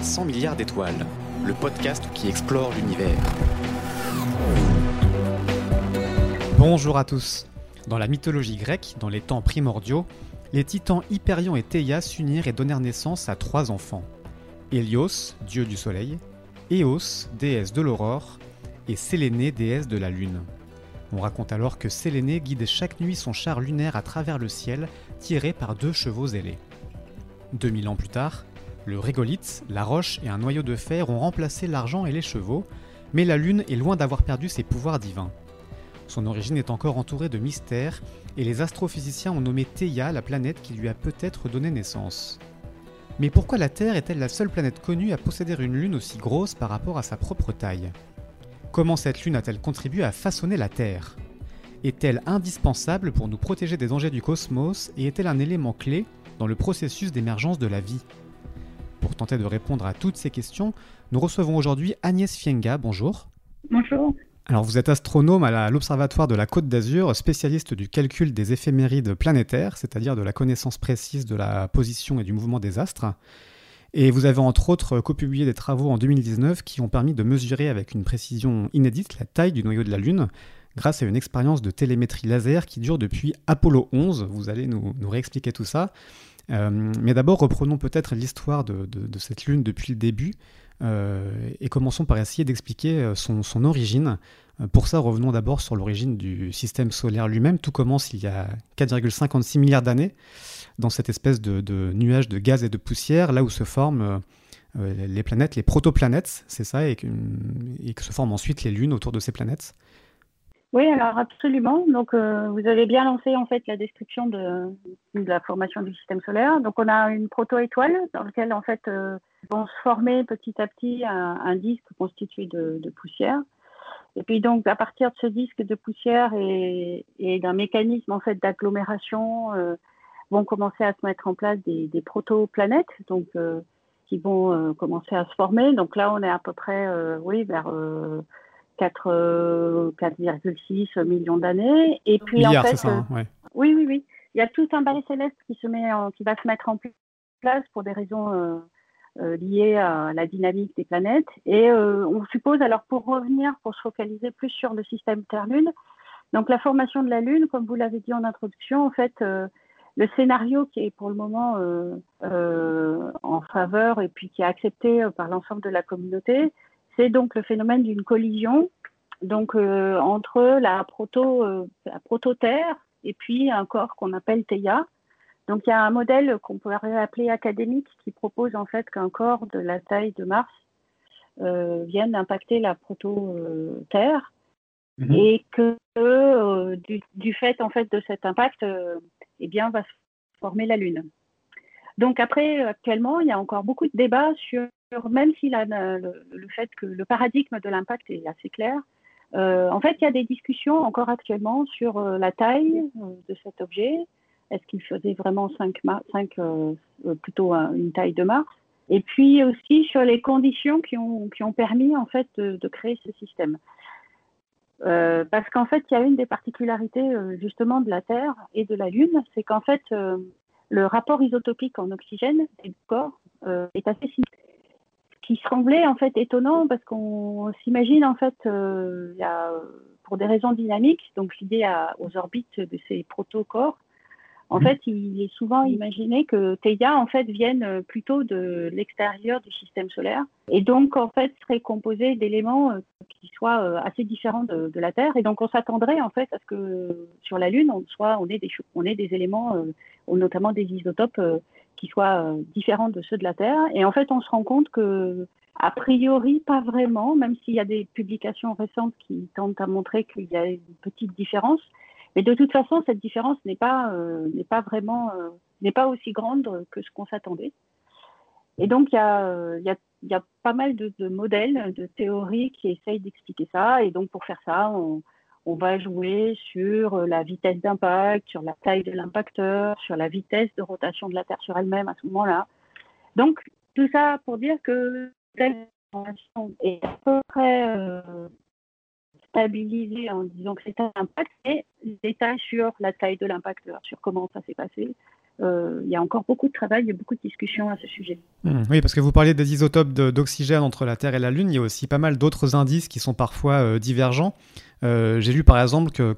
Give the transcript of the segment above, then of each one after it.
Uzbek Erika présente 300 milliards d'étoiles, le podcast qui explore l'univers. Bonjour à tous. Dans la mythologie grecque, dans les temps primordiaux, les titans Hyperion et Théia s'unirent et donnèrent naissance à trois enfants. Hélios, dieu du soleil, Éos, déesse de l'aurore, et Sélénée, déesse de la lune. On raconte alors que Sélénée guide chaque nuit son char lunaire à travers le ciel, tiré par deux chevaux ailés. 2000 ans plus tard, le régolithe, la roche et un noyau de fer ont remplacé l'argent et les chevaux, mais la lune est loin d'avoir perdu ses pouvoirs divins. Son origine est encore entourée de mystères, et les astrophysiciens ont nommé Theia la planète qui lui a peut-être donné naissance. Mais pourquoi la Terre est-elle la seule planète connue à posséder une lune aussi grosse par rapport à sa propre taille? Comment cette lune a-t-elle contribué à façonner la Terre? Est-elle indispensable pour nous protéger des dangers du cosmos et est-elle un élément clé dans le processus d'émergence de la vie? Pour tenter de répondre à toutes ces questions, nous recevons aujourd'hui Agnès Fienga. Bonjour. Bonjour. Alors vous êtes astronome à l'Observatoire de la Côte d'Azur, spécialiste du calcul des éphémérides planétaires, c'est-à-dire de la connaissance précise de la position et du mouvement des astres. Et vous avez entre autres copublié des travaux en 2019 qui ont permis de mesurer avec une précision inédite la taille du noyau de la Lune grâce à une expérience de télémétrie laser qui dure depuis Apollo 11. Vous allez nous, réexpliquer tout ça. Euh, mais d'abord, reprenons peut-être l'histoire de, cette Lune depuis le début euh, et commençons par essayer d'expliquer euh, son, origine. Pour ça, revenons d'abord sur l'origine du système solaire lui-même. Tout commence il y a 4,56 milliards d'années dans cette espèce de, nuage de gaz et de poussière, là où se forment les planètes, les protoplanètes, c'est ça, et que, se forment ensuite les lunes autour de ces planètes. Oui, alors absolument. Donc, euh, vous avez bien lancé en fait la description de, la formation du système solaire. Donc, on a une proto-étoile dans laquelle en fait vont se former petit à petit un, disque constitué de, poussière. Et puis donc, à partir de ce disque de poussière et, d'un mécanisme en fait d'agglomération vont commencer à se mettre en place des, des protoplanètes, donc euh, qui vont euh, commencer à se former. Donc là, on est à peu près, euh, oui, vers 4,6 millions d'années. Et puis en fait, ça, hein, oui, oui, oui, il y a tout un balai céleste qui se met, qui va se mettre en place pour des raisons liées à la dynamique des planètes. Et on suppose, alors pour revenir, pour se focaliser plus sur le système Terre-Lune, donc la formation de la Lune, comme vous l'avez dit en introduction, en fait, le scénario qui est pour le moment euh, euh, en faveur et puis qui est accepté euh, par l'ensemble de la communauté, c'est donc le phénomène d'une collision donc entre la proto la prototerre et puis un corps qu'on appelle Theia. Donc il y a un modèle qu'on pourrait appeler académique qui propose en fait qu'un corps de la taille de Mars vienne impacter la proto-terre mhm. et que du, du, fait en fait de cet impact eh bien, va se former la Lune. Donc après, actuellement, il y a encore beaucoup de débats sur, même si le, fait que le paradigme de l'impact est assez clair, euh, en fait, il y a des discussions encore actuellement sur euh, la taille euh, de cet objet. Est-ce qu'il faisait vraiment 5, 5 plutôt une taille de Mars? Et puis aussi sur les conditions qui ont, permis en fait de créer ce système. Parce qu'en fait, il y a une des particularités justement de la Terre et de la Lune, c'est qu'en fait, le rapport isotopique en oxygène du corps est assez simple. Qui semblait en fait étonnant parce qu'on s'imagine en fait, a, pour des raisons dynamiques, donc liées aux orbites de ces protocorps, en mmh. fait, il est souvent imaginé que Theia, en fait, vienne euh, plutôt de l'extérieur du système solaire et donc, en fait, serait composé d'éléments euh, qui soient euh, assez différents de, la Terre. Et donc, on s'attendrait, en fait, à ce que sur la Lune, on, soit, on, ait, des, on ait des éléments, notamment des isotopes, qui soient différents de ceux de la Terre. Et en fait, on se rend compte que a priori, pas vraiment, même s'il y a des publications récentes qui tentent à montrer qu'il y a une petite différence. Mais de toute façon, cette différence n'est pas, euh, pas vraiment, euh, n'est pas aussi grande que ce qu'on s'attendait. Et donc, il y a, euh, y, a, y a, pas mal de, de, modèles, de théories qui essayent d'expliquer ça. Et donc, pour faire ça, on, on va jouer sur la vitesse d'impact, sur la taille de l'impacteur, sur la vitesse de rotation de la Terre sur elle-même à ce moment-là. Donc, tout ça pour dire que cette information est à peu près stabiliser en disant que c'est un impact, et les détails sur la taille de l'impacteur, sur comment ça s'est passé, il y a encore beaucoup de travail et beaucoup de discussions à ce sujet. Mmh. oui, parce que vous parliez des isotopes d'oxygène entre la Terre et la Lune, il y a aussi pas mal d'autres indices qui sont parfois divergents. J'ai lu par exemple que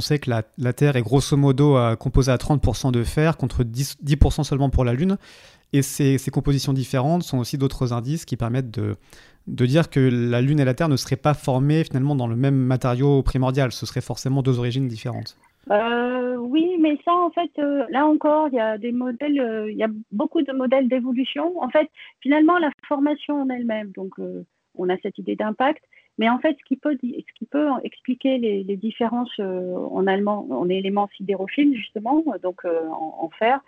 sait que la, Terre est grosso modo composée à 30% de fer contre 10%, 10 seulement pour la Lune. Et ces, compositions différentes sont aussi d'autres indices qui permettent de, dire que la Lune et la Terre ne seraient pas formées finalement dans le même matériau primordial. Ce seraient forcément deux origines différentes. Euh, oui, mais ça, en fait, euh, là encore, il y a des modèles, euh, il y a beaucoup de modèles d'évolution. En fait, finalement, la formation en elle-même, donc on a cette idée d'impact, mais en fait, ce qui peut, ce qui peut expliquer les, les différences en allemand, en éléments sidérophiles, justement, donc en, en, fer,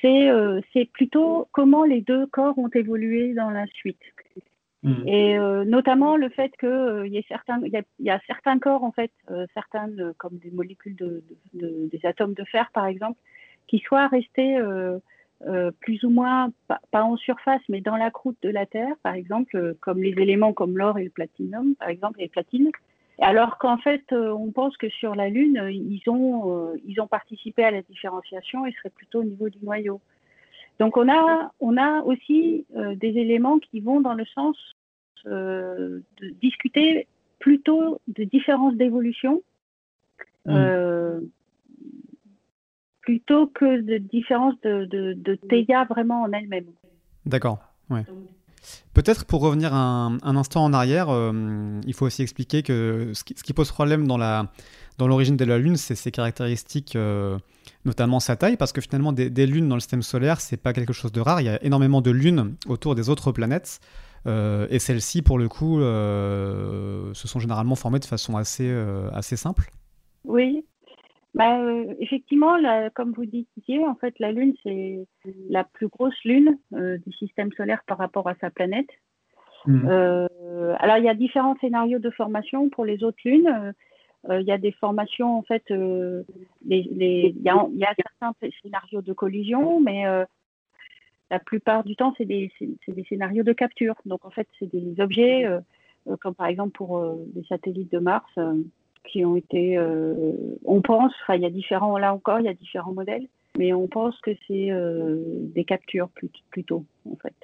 c'est plutôt comment les deux corps ont évolué dans la suite. Mm. Et euh, notamment le fait qu'il euh, y, a certains corps, en fait, euh, certaines, comme des molécules de, de, des atomes de fer, par exemple, qui soient restés plus ou moins, pas, pas, en surface, mais dans la croûte de la Terre, par exemple, comme les éléments comme l'or et le platinum, par exemple, les platines. Alors qu'en fait, on pense que sur la Lune, ils ont, ils ont participé à la différenciation et seraient plutôt au niveau du noyau. Donc on a, on a aussi euh, des éléments qui vont dans le sens euh, de discuter plutôt de différences d'évolution mmh. Plutôt que de différences de, de, de Théia vraiment en elle-même. D'accord. Ouais. Peut-être pour revenir un, un, instant en arrière, euh, il faut aussi expliquer que ce qui, ce qui pose problème dans la dans l'origine de la Lune, c'est ses caractéristiques euh, notamment sa taille, parce que finalement, des, lunes dans le système solaire, c'est pas quelque chose de rare. Il y a énormément de lunes autour des autres planètes. Euh, et celles-ci, pour le coup, se sont généralement formées de façon assez, assez simple. Oui. Bah, effectivement, comme vous disiez, en fait, la Lune, c'est la plus grosse lune du système solaire par rapport à sa planète. Mmh. alors, il y a différents scénarios de formation pour les autres lunes. Euh, il y a des formations, en fait, euh, il, y a, il y a certains scénarios de collision, mais euh, la plupart du temps, c'est des, des, scénarios de capture. Donc, en fait, c'est des objets, comme par exemple pour les satellites de Mars, qui ont été, on pense, enfin, il y a différents, là encore, il y a différents modèles, mais on pense que c'est des captures plutôt, en fait,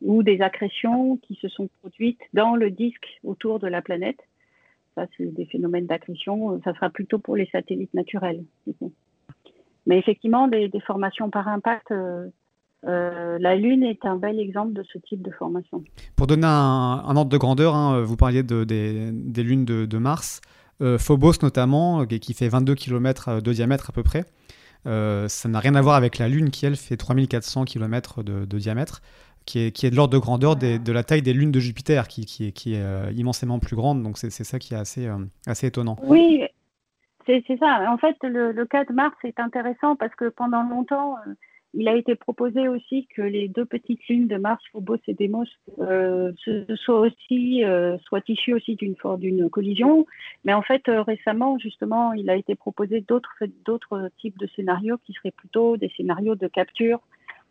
ou des accrétions qui se sont produites dans le disque autour de la planète ça, c'est des phénomènes d'accrétion. Euh, ça sera plutôt pour les satellites naturels. Mais effectivement, des, formations par impact, euh, euh, la Lune est un bel exemple de ce type de formation. Pour donner un, ordre de grandeur, hein, vous parliez de, des, lunes de, Mars. Phobos notamment, qui fait 22 km de diamètre à peu près. ça n'a rien à voir avec la Lune qui, elle, fait 3400 km de, de diamètre qui est, qui est de l'ordre de grandeur de la taille des lunes de Jupiter, qui, qui est, euh, immensément plus grande. Donc c'est ça qui est assez, euh, assez étonnant. Oui, c'est ça. En fait, le, le, cas de Mars est intéressant parce que pendant longtemps, euh, il a été proposé aussi que les deux petites lunes de Mars, Phobos et Deimos, euh, soient aussi soient issues aussi d'une d'une collision. Mais en fait, récemment, justement, il a été proposé d'autres d'autres types de scénarios qui seraient plutôt des scénarios de capture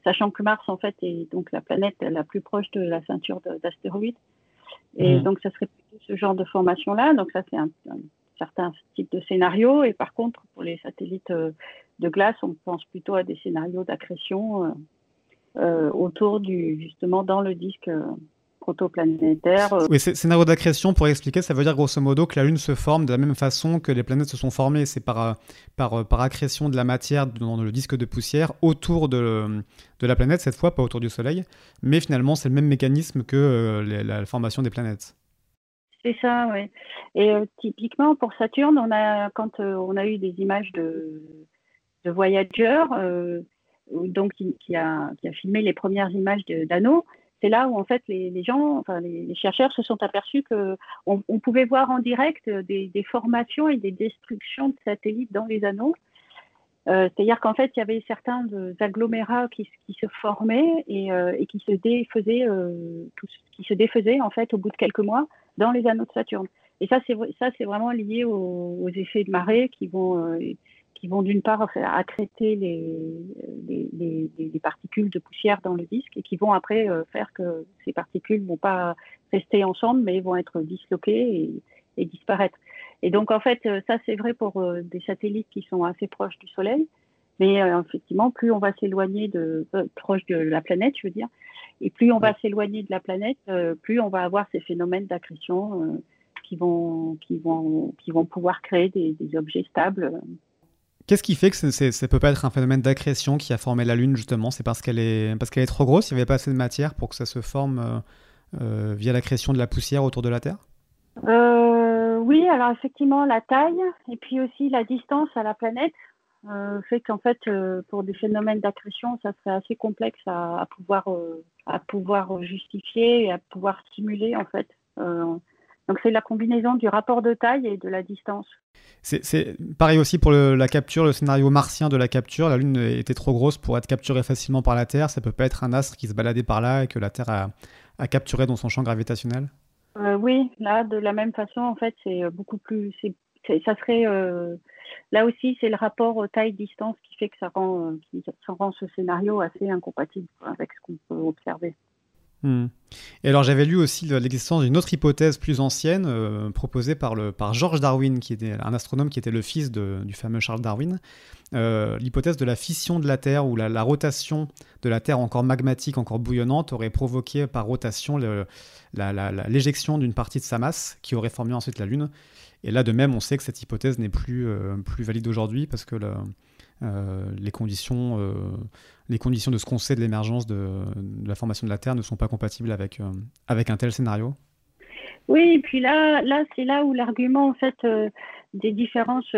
sachant que Mars, en fait, est donc la planète la plus proche de la ceinture d'astéroïdes. Et mmh. donc, ça serait plutôt ce genre de formation-là. Donc, ça, c'est un, certain type de scénario. Et par contre, pour les satellites euh, de glace, on pense plutôt à des scénarios d'accrétion euh, euh, autour du, justement, dans le disque protoplanétaire. Euh. Oui, scénario d'accrétion, pour expliquer, ça veut dire grosso modo que la Lune se forme de la même façon que les planètes se sont formées. C'est par, par, par accrétion de la matière dans le disque de poussière autour de, de la planète, cette fois, pas autour du Soleil. Mais finalement, c'est le même mécanisme que la, formation des planètes. C'est ça, oui. Et typiquement, pour Saturne, on a, quand on a eu des images de, de Voyager, donc qui, a, filmé les premières images d'anneaux, c'est là où en fait les, gens, enfin les, chercheurs se sont aperçus que on, pouvait voir en direct des, formations et des destructions de satellites dans les anneaux. Euh, c'est-à-dire qu'en fait, il y avait certains agglomérats qui, se formaient et, euh, qui se défaisaient, euh, qui se défaisaient en fait au bout de quelques mois dans les anneaux de Saturne. Et ça, c'est vraiment lié aux, effets de marée qui vont qui vont d'une part accréter les, les, les, particules de poussière dans le disque et qui vont après euh, faire que ces particules ne vont pas rester ensemble mais vont être disloquées et, disparaître. Et donc en fait, euh, ça c'est vrai pour euh, des satellites qui sont assez proches du Soleil. Mais effectivement, plus on va s'éloigner de proche de la planète, je veux dire, et plus on va s'éloigner de la planète, plus on va avoir ces phénomènes d'accrétion qui vont, qui vont, qui vont pouvoir créer des, objets stables. Qu'est-ce qui fait que ça peut pas être un phénomène d'accrétion qui a formé la Lune justement? C'est parce qu'elle est, parce qu'elle est trop grosse, il n'y avait pas assez de matière pour que ça se forme euh, euh, via l'accrétion de la poussière autour de la Terre? Euh, Oui, alors effectivement la taille et puis aussi la distance à la planète fait qu'en fait pour des phénomènes d'accrétion, ça serait assez complexe à, pouvoir, à pouvoir justifier et à pouvoir stimuler en fait. Donc c'est la combinaison du rapport de taille et de la distance. C'est pareil aussi pour la capture, le scénario martien de la capture. La Lune était trop grosse pour être capturée facilement par la Terre. Ça peut pas être un astre qui se baladait par là et que la Terre a, capturé dans son champ gravitationnel? Euh, Oui, là, de la même façon, en fait, c'est euh, beaucoup plus. ça serait. Euh, là aussi, c'est le rapport taille-distance qui fait que ça rend, qui, ça rend ce scénario assez incompatible avec ce qu'on peut observer. Hmm. Et alors j'avais lu aussi l'existence d'une autre hypothèse plus ancienne euh, proposée par, le, par George Darwin, qui était un astronome qui était le fils du fameux Charles Darwin, euh, l'hypothèse de la fission de la Terre, où la, rotation de la Terre encore magmatique, encore bouillonnante, aurait provoqué par rotation l'éjection d'une partie de sa masse, qui aurait formé ensuite la Lune. Et là de même, on sait que cette hypothèse n'est plus, euh, plus valide aujourd'hui, parce que le, les, conditions, les conditions de ce qu'on sait de l'émergence de, la formation de la Terre ne sont pas compatibles avec, euh, avec un tel scénario Oui, et puis là, là c'est là où l'argument en fait, des différences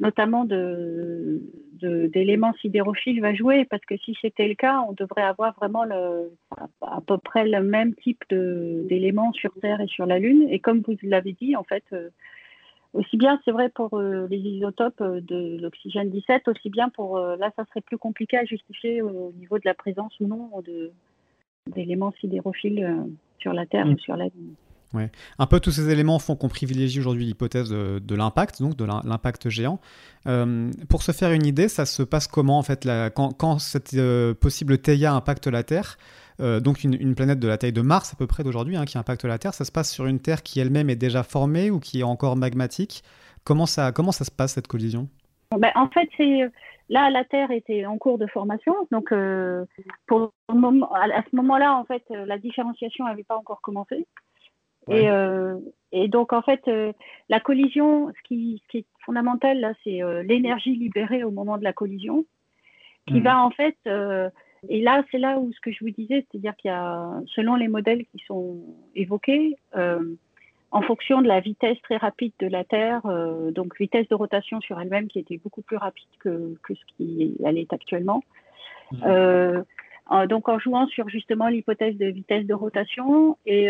notamment de, d'éléments sidérophiles va jouer, parce que si c'était le cas, on devrait avoir vraiment le, à, peu près le même type d'éléments sur Terre et sur la Lune. Et comme vous l'avez dit, en fait, aussi bien, c'est vrai pour euh, les isotopes euh, de l'oxygène 17, aussi bien pour euh, là, ça serait plus compliqué à justifier au niveau de la présence ou non d'éléments sidérophiles sur la Terre mm. ou sur la Lune. Ouais. Un peu tous ces éléments font qu'on privilégie aujourd'hui l'hypothèse de, l'impact, donc de l'impact géant. pour se faire une idée, ça se passe comment en fait la, quand, quand, cette possible Theia impacte la Terre euh, donc une, planète de la taille de Mars à peu près d'aujourd'hui hein, qui impacte la Terre, ça se passe sur une Terre qui elle-même est déjà formée ou qui est encore magmatique. Comment ça, comment ça se passe cette collision? Ben, En fait, c'est là la Terre était en cours de formation, donc euh, pour moment, à ce moment-là, en fait, la différenciation n'avait pas encore commencé. Et, euh, et, donc, en fait, la collision, ce qui, ce qui, est fondamental, là, c'est l'énergie libérée au moment de la collision, qui hmm. va en fait et là, c'est là où ce que je vous disais, c'est-à-dire qu'il y a, selon les modèles qui sont évoqués, euh, en fonction de la vitesse très rapide de la Terre, euh, donc vitesse de rotation sur elle-même qui était beaucoup plus rapide que, que ce qui elle est actuellement. Mmh. Euh, donc en jouant sur justement l'hypothèse de vitesse de rotation et,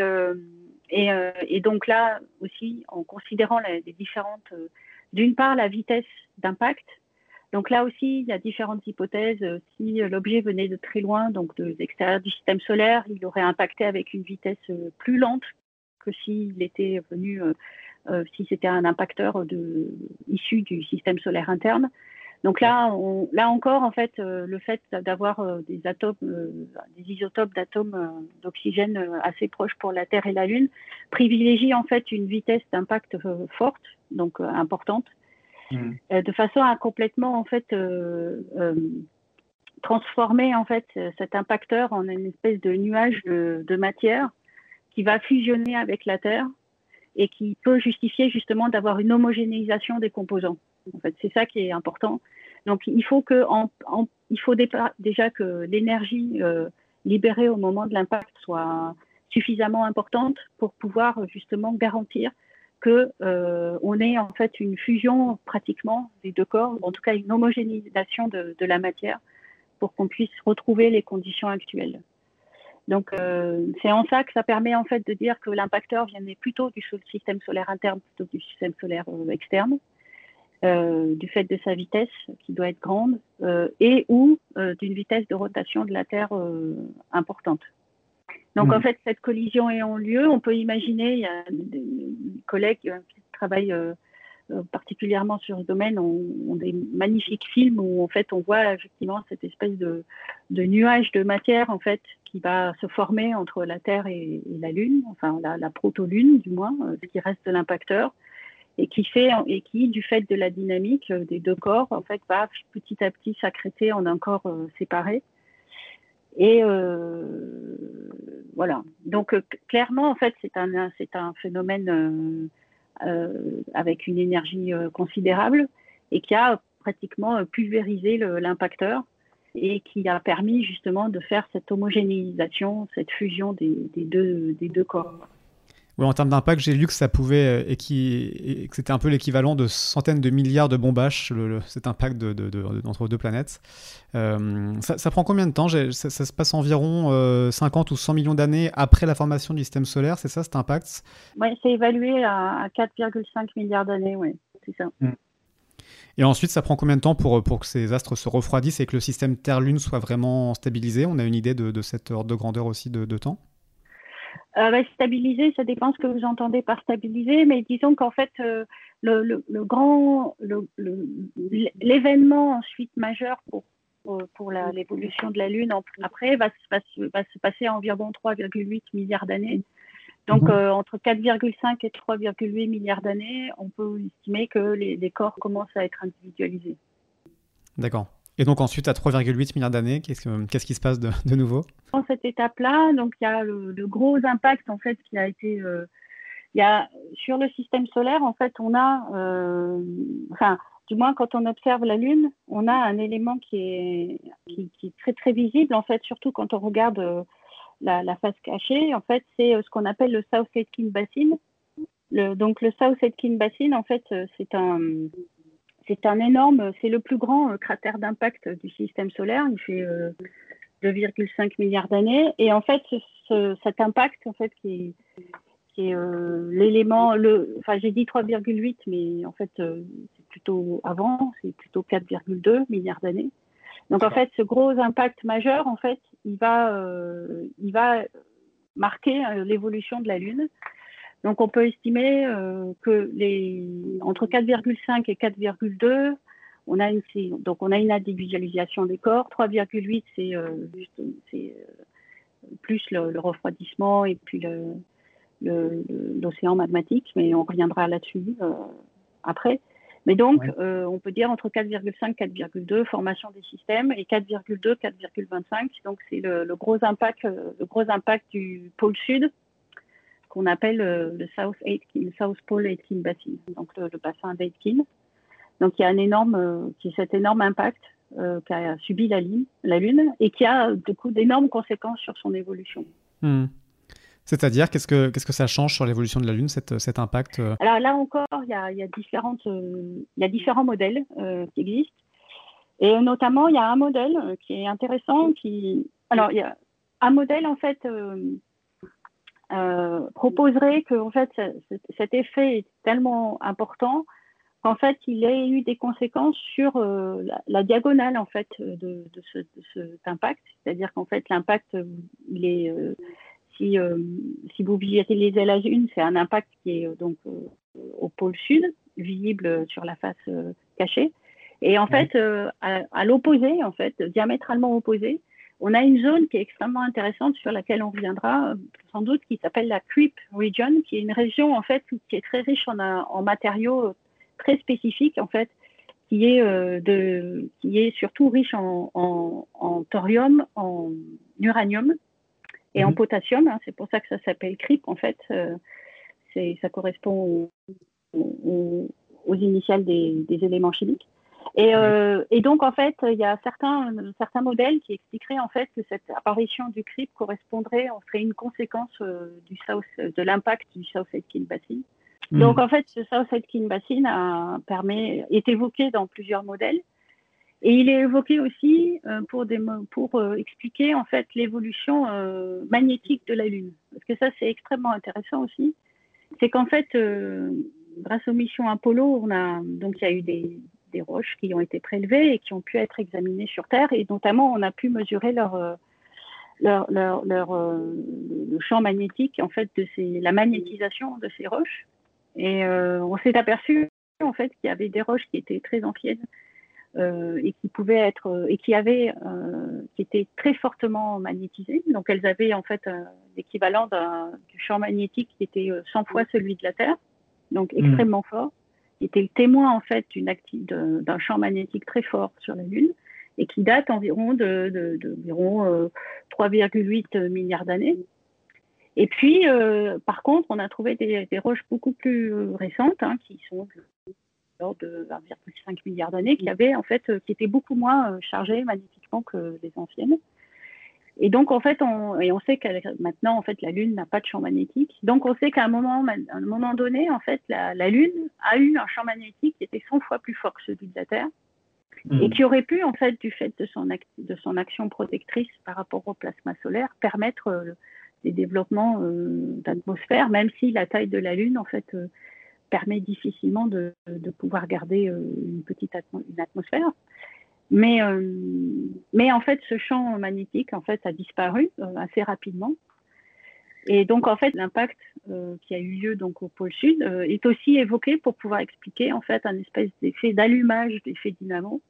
et, et, donc là aussi en considérant les différentes, d'une part la vitesse d'impact, donc là aussi, il y a différentes hypothèses. Euh, si euh, l'objet venait de très loin, donc de l'extérieur du système solaire, il aurait impacté avec une vitesse euh, plus lente que s'il était venu, si c'était un impacteur issu du système solaire interne. Donc là, là encore, en fait, le fait d'avoir des atomes, des isotopes d'atomes d'oxygène assez proches pour la Terre et la Lune, privilégie en fait une vitesse d'impact forte, donc importante, Mm. Euh, de façon à complètement en fait euh, euh, transformer en fait cet impacteur en une espèce de nuage de, matière qui va fusionner avec la Terre et qui peut justifier justement d'avoir une homogénéisation des composants. En fait, c'est ça qui est important. Donc, il faut que, il faut déjà que l'énergie libérée au moment de l'impact soit suffisamment importante pour pouvoir justement garantir que euh, on ait en fait une fusion pratiquement des deux corps, en tout cas une homogénéisation de, la matière pour qu'on puisse retrouver les conditions actuelles. Donc euh, c'est en ça que ça permet en fait de dire que l'impacteur viendrait plutôt du système solaire interne plutôt que du système solaire euh, externe, du fait de sa vitesse qui doit être grande et ou d'une vitesse de rotation de la Terre importante. Donc en mm. fait, cette collision ayant lieu, on peut imaginer, il y a des collègues euh, qui travaillent euh, euh, particulièrement sur ce domaine ont, des magnifiques films où en fait on voit effectivement cette espèce de, nuage de matière en fait qui va se former entre la Terre et, la Lune, enfin la, proto-Lune du moins, ce qui reste de l'impacteur. et qui fait et qui, du fait de la dynamique des deux corps, en fait, va petit à petit s'accréter en un corps séparé. Et voilà. Donc clairement, en fait, c'est un c'est un phénomène avec une énergie considérable et qui a pratiquement pulvérisé l'impacteur et qui a permis justement de faire cette homogénéisation, cette fusion des, deux, des deux corps. Oui, en termes d'impact, j'ai lu que ça pouvait euh, et, que c'était un peu l'équivalent de centaines de milliards de bombages, le, cet impact de, de, entre deux planètes. Euh, ça, prend combien de temps? Ça, se passe environ 50 euh, ou 100 millions d'années après la formation du système solaire, c'est ça cet impact? Oui, c'est évalué à, 4,5 milliards d'années, oui, c'est ça. Hmm. Et ensuite, ça prend combien de temps pour, pour que ces astres se refroidissent et que le système Terre-Lune soit vraiment stabilisé? On a une idée de, de cette ordre de grandeur aussi de, de temps? Euh, Stabiliser, ça dépend ce que vous entendez par stabiliser, mais disons qu'en fait, euh, le, le, le, grand, l'événement ensuite majeur pour, pour, l'évolution de la Lune après va, va, va se passer à environ 3,8 milliards d'années. Donc, mhm. euh, entre 4,5 et 3,8 milliards d'années, on peut estimer que les, corps commencent à être individualisés. D'accord. Et donc ensuite, à 3,8 milliards d'années, qu'est-ce, qui se passe de, nouveau? Dans cette étape-là, donc il y a le, gros impact en fait qui a été, euh, y a sur le système solaire en fait, on a, euh, du moins quand on observe la Lune, on a un élément qui est, très très visible en fait, surtout quand on regarde la, face cachée, en fait, c'est euh, ce qu'on appelle le South Aitken Basin. Le, donc le South Aitken Basin, en fait, euh, c'est un, c'est un énorme, c'est le plus grand euh, cratère d'impact du système solaire. Il fait 2,5 milliards d'années. Et en fait, cet impact, en fait, qui est, qui est l'élément, le, enfin, j'ai dit 3,8, mais en fait, c'est plutôt avant, c'est plutôt 4,2 milliards d'années. Donc en fait, ce gros impact majeur, en fait, il va, euh, il va marquer euh, l'évolution de la Lune. Donc on peut estimer euh, que les entre 4,5 et 4,2, on a une donc on a une individualisation des corps. 3,8 c'est c'est plus le, refroidissement et puis l'océan magmatique, mais on reviendra là-dessus après. Mais donc, euh, on peut dire entre 4,5 4,2 formation des systèmes et 4,2 4,25. Donc, c'est le, gros impact, euh, le gros impact du pôle sud qu'on appelle euh, le South Aitken, South Pole Aitken Basin, donc le, bassin d'Aitken. Donc, il y a un énorme, qui cet énorme impact qu'a subi la, la Lune et qui a du coup d'énormes conséquences sur son évolution. Hmm. C'est-à-dire, qu'est-ce que, qu'est-ce que ça change sur l'évolution de la Lune, cet, cet impact euh? Alors là encore, il y a, y a, différentes, euh, il y a différents modèles euh, qui existent. Et notamment, il y a un modèle qui est intéressant. Qui... Alors, il y a un modèle, en fait, proposerait que en fait, cet effet est tellement important qu'en fait, il ait eu des conséquences sur la, diagonale, en fait, de, de, ce, de cet impact. C'est-à-dire qu'en fait, l'impact, il est si, euh, si vous visualisez la Lune, c'est un impact qui est euh, donc euh, au pôle sud, visible sur la face cachée. Et en fait, à, l'opposé, en fait, diamétralement opposé, on a une zone qui est extrêmement intéressante sur laquelle on reviendra sans doute, qui s'appelle la Creep Region, qui est une région en fait qui est très riche en, en matériaux très spécifiques en fait, qui est de, qui est surtout riche en, en, en thorium, en uranium et en mhm. potassium. Hein, c'est pour ça que ça s'appelle CRIP en fait. Euh, ça correspond aux, initiales des, éléments chimiques. Euh, et, donc, en fait, il y a certains, certains modèles qui expliqueraient en fait que cette apparition du CRIP correspondrait, on serait une conséquence euh, du South, de l'impact du South Aitken Basin. Mhm. Donc, en fait, ce South Aitken Basin a, permet, est évoqué dans plusieurs modèles. Et il est évoqué aussi euh, pour, des, pour euh, expliquer en fait l'évolution euh, magnétique de la Lune. Parce que ça, c'est extrêmement intéressant aussi. C'est qu'en fait, grâce aux missions Apollo, on a donc il y a eu des, des, roches qui ont été prélevées et qui ont pu être examinées sur Terre, et notamment on a pu mesurer leur leur, leur, leur le champ magnétique en fait de ces, la magnétisation de ces roches. Et on s'est aperçu en fait qu'il y avait des roches qui étaient très anciennes euh, et qui pouvaient être euh, et qui avaient euh, qui étaient très fortement magnétisées. Donc elles avaient en fait l'équivalent du champ magnétique qui était 100 fois celui de la Terre, donc mmh. extrêmement fort. était le témoin en fait d'un champ magnétique très fort sur la Lune et qui date environ de, de, 3,8 euh, milliards d'années. Et puis, euh, par contre, on a trouvé des, roches beaucoup plus récentes, hein, qui sont de l'ordre de 1,5 milliard d'années, qui avaient en fait, qui étaient beaucoup moins chargées magnétiquement que les anciennes. Et donc, en fait, on, et on sait que maintenant, en fait, la Lune n'a pas de champ magnétique. Donc, on sait qu'à un moment, un moment donné, en fait, la, Lune a eu un champ magnétique qui était 100 fois plus fort que celui de la Terre hmm. et qui aurait pu, en fait, du fait de son, de son action protectrice par rapport au plasma solaire, permettre euh, des développements euh, d'atmosphère, même si la taille de la Lune, en fait, euh, permet difficilement de, de, pouvoir garder une petite une atmosphère. Mais, euh, mais en fait, ce champ magnétique en fait, a disparu euh, assez rapidement. Et donc, en fait, l'impact euh, qui a eu lieu donc, au pôle sud est aussi évoqué pour pouvoir expliquer en fait un espèce d'effet d'allumage d'effet dynamo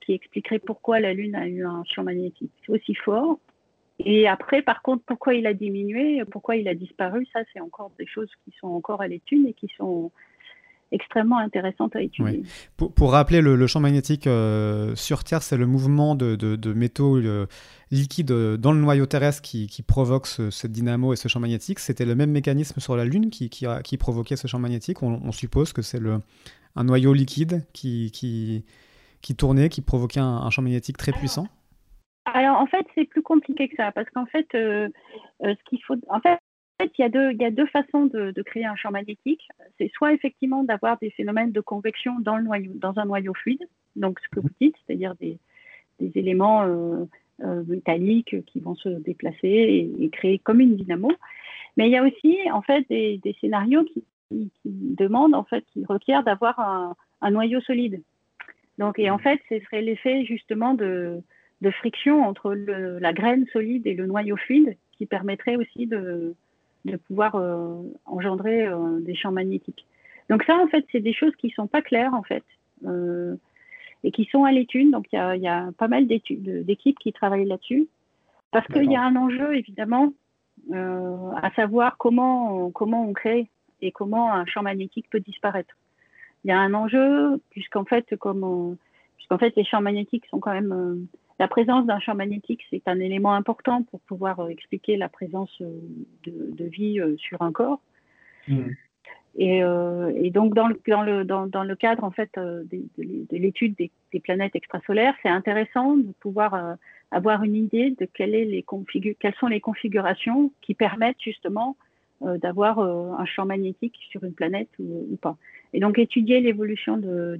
qui expliquerait pourquoi la Lune a eu un champ magnétique aussi fort. Et après, par contre, pourquoi il a diminué, pourquoi il a disparu, ça, c'est encore des choses qui sont encore à l'étude et qui sont extrêmement intéressante à étudier. Pour, rappeler, le, champ magnétique euh, sur Terre, c'est le mouvement de, métaux euh, liquides euh, dans le noyau terrestre qui, provoque ce, dynamo et ce champ magnétique. C'était le même mécanisme sur la Lune qui, qui, provoquait ce champ magnétique. On, suppose que c'est un noyau liquide qui, qui, tournait, qui provoquait un, champ magnétique très puissant. Alors en fait, c'est plus compliqué que ça, parce qu'en fait, ce qu'il faut, en fait, fait, il y a deux, façons de, créer un champ magnétique. C'est soit effectivement d'avoir des phénomènes de convection dans, un noyau fluide, donc ce que vous dites, c'est-à-dire des, éléments euh, euh, métalliques qui vont se déplacer et, créer comme une dynamo. Mais il y a aussi en fait des, scénarios qui, qui, demandent en fait, qui requièrent d'avoir un, noyau solide. Donc, et en fait, ce serait l'effet justement de, friction entre la graine solide et le noyau fluide qui permettrait aussi de, de pouvoir euh, engendrer euh, des champs magnétiques. Donc ça, en fait, c'est des choses qui sont pas claires, en fait, euh, et qui sont à l'étude. Donc il y a, pas mal d'équipes qui travaillent là-dessus, parce qu'il y a un enjeu, évidemment, à savoir comment, comment on crée et comment un champ magnétique peut disparaître. Il y a un enjeu, puisqu'en fait, comme puisqu'en fait, les champs magnétiques sont quand même la présence d'un champ magnétique, c'est un élément important pour pouvoir euh, expliquer la présence euh, de, vie euh, sur un corps. Hmm. Et, donc, dans le, dans le, dans, le, cadre en fait, de, l'étude des, planètes extrasolaires, c'est intéressant de pouvoir avoir une idée de quelles, est les quelles sont les configurations qui permettent justement d'avoir un champ magnétique sur une planète ou, pas. Et donc étudier l'évolution de,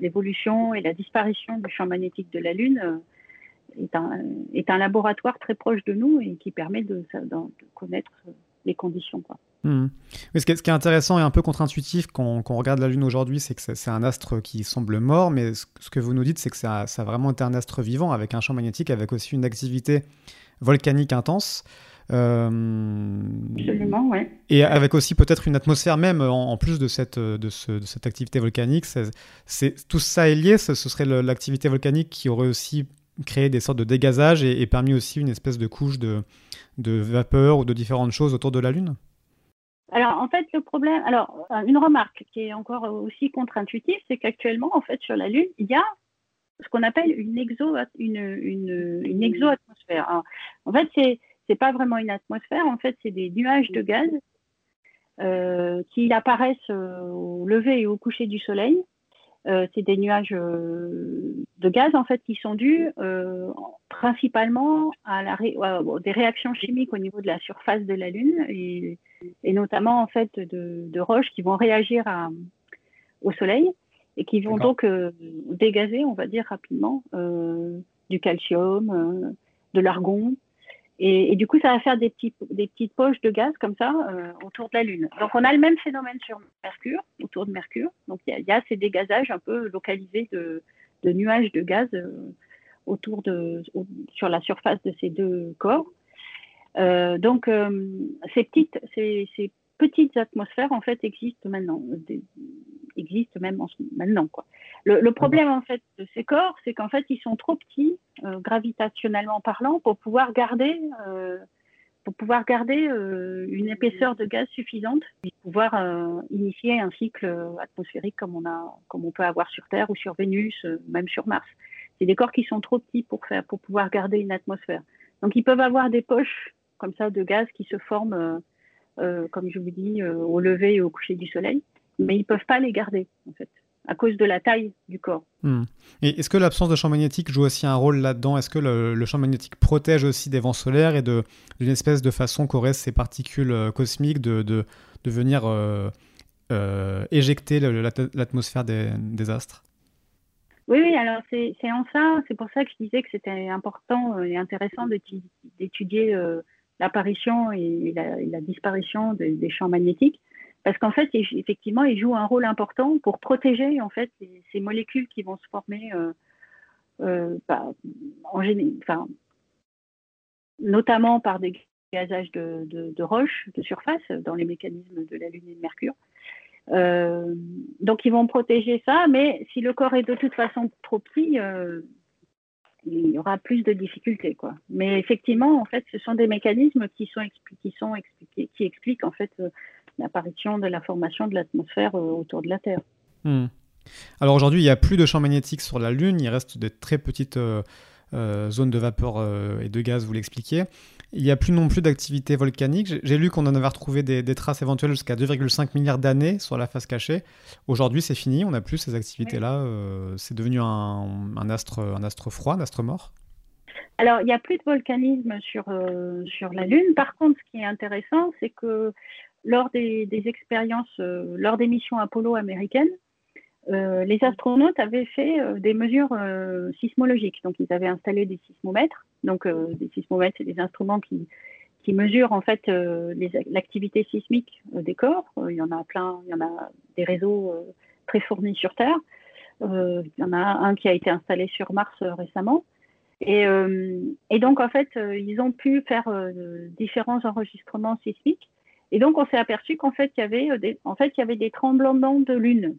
l'évolution et la disparition du champ magnétique de la Lune euh, est un, est un laboratoire très proche de nous et qui permet de, connaître les conditions. Quoi. Hmm. ce, qui est, intéressant et un peu contre-intuitif quand, on regarde la Lune aujourd'hui, c'est que c'est un astre qui semble mort, mais ce, que vous nous dites, c'est que ça, ça, a vraiment été un astre vivant avec un champ magnétique, avec aussi une activité volcanique intense. Euh, Absolument, oui. Et avec aussi peut-être une atmosphère même, en, plus de cette, de, cette activité volcanique. C'est, tout ça est lié, ce, serait l'activité volcanique qui aurait aussi créé des sortes de dégazage et, permis aussi une espèce de couche de, de vapeur ou de différentes choses autour de la Lune? Alors, en fait, le problème, alors, une remarque qui est encore aussi contre-intuitive, c'est qu'actuellement, en fait, sur la Lune, il y a ce qu'on appelle une exo, une, une, une exo-atmosphère. En fait, c'est, c'est pas vraiment une atmosphère, en fait, c'est des nuages de gaz euh, qui apparaissent euh, au lever et au coucher du soleil. Euh, c'est des nuages de gaz en fait qui sont dus principalement à la des réactions chimiques au niveau de la surface de la Lune et, notamment en fait de, roches qui vont réagir au soleil et qui vont donc dégazer, on va dire rapidement, du calcium, de l'argon, et, du coup, ça va faire des, petites poches de gaz comme ça euh, autour de la Lune. Donc, on a le même phénomène sur Mercure, autour de Mercure. Donc, il y, a ces dégazages un peu localisés de, nuages de gaz euh, autour de, sur la surface de ces deux corps. Euh, donc, ces, petites atmosphères, en fait, existent maintenant, existent même maintenant. Le, problème, en fait, de ces corps, c'est qu'en fait, ils sont trop petits, euh, gravitationnellement parlant, pour pouvoir garder, euh, pour pouvoir garder une épaisseur de gaz suffisante pour pouvoir initier un cycle atmosphérique comme on, a, comme on peut avoir sur Terre ou sur Vénus, même sur Mars. C'est des corps qui sont trop petits pour, faire, pour pouvoir garder une atmosphère. Donc ils peuvent avoir des poches comme ça de gaz qui se forment, comme je vous dis, au lever et au coucher du soleil, mais ils ne peuvent pas les garder en fait à cause de la taille du corps. Hmm. Et est-ce que l'absence de champ magnétique joue aussi un rôle là-dedans? Est-ce que le, champ magnétique protège aussi des vents solaires et d'une espèce de façon qu'auraient ces particules euh, cosmiques de, de, de venir euh, euh, éjecter l'atmosphère des, des, astres? Oui, oui, alors c'est en ça, c'est pour ça que je disais que c'était important et intéressant d'étudier l'apparition et, la, disparition des champs magnétiques parce qu'en fait, effectivement, il joue un rôle important pour protéger en fait ces molécules qui vont se former euh, euh, bah, en enfin, notamment par des gazages de, roches de surface dans les mécanismes de la Lune et de Mercure. Euh, donc, ils vont protéger ça, mais si le corps est de toute façon trop petit, il y aura plus de difficultés, quoi. Mais effectivement, en fait, ce sont des mécanismes qui sont, qui expliquent en fait l'apparition de la formation de l'atmosphère euh, autour de la Terre. Hmm. Alors aujourd'hui, il n'y a plus de champ magnétique sur la Lune, il reste de très petites euh, euh, zones de vapeur et de gaz, vous l'expliquez. Il n'y a plus non plus d'activité volcanique. J'ai lu qu'on en avait retrouvé des, traces éventuelles jusqu'à 2,5 milliards d'années sur la face cachée. Aujourd'hui, c'est fini, on n'a plus ces activités-là. c'est devenu un, astre, un astre froid, un astre mort alors, il n'y a plus de volcanisme sur, sur la Lune. Par contre, ce qui est intéressant, c'est que lors des, expériences, euh, lors des missions Apollo américaines, euh, les astronautes avaient fait euh, des mesures sismologiques. Donc, ils avaient installé des sismomètres. Donc, des sismomètres, c'est des instruments qui, qui mesurent en fait l'activité sismique des corps. il y en a plein, il y en a des réseaux très fournis sur Terre. il y en a un qui a été installé sur Mars récemment. Et, et, donc, en fait, ils ont pu faire différents enregistrements sismiques et donc, on s'est aperçu qu'en fait, il y avait euh, des, en fait, il y avait des tremblements de lune.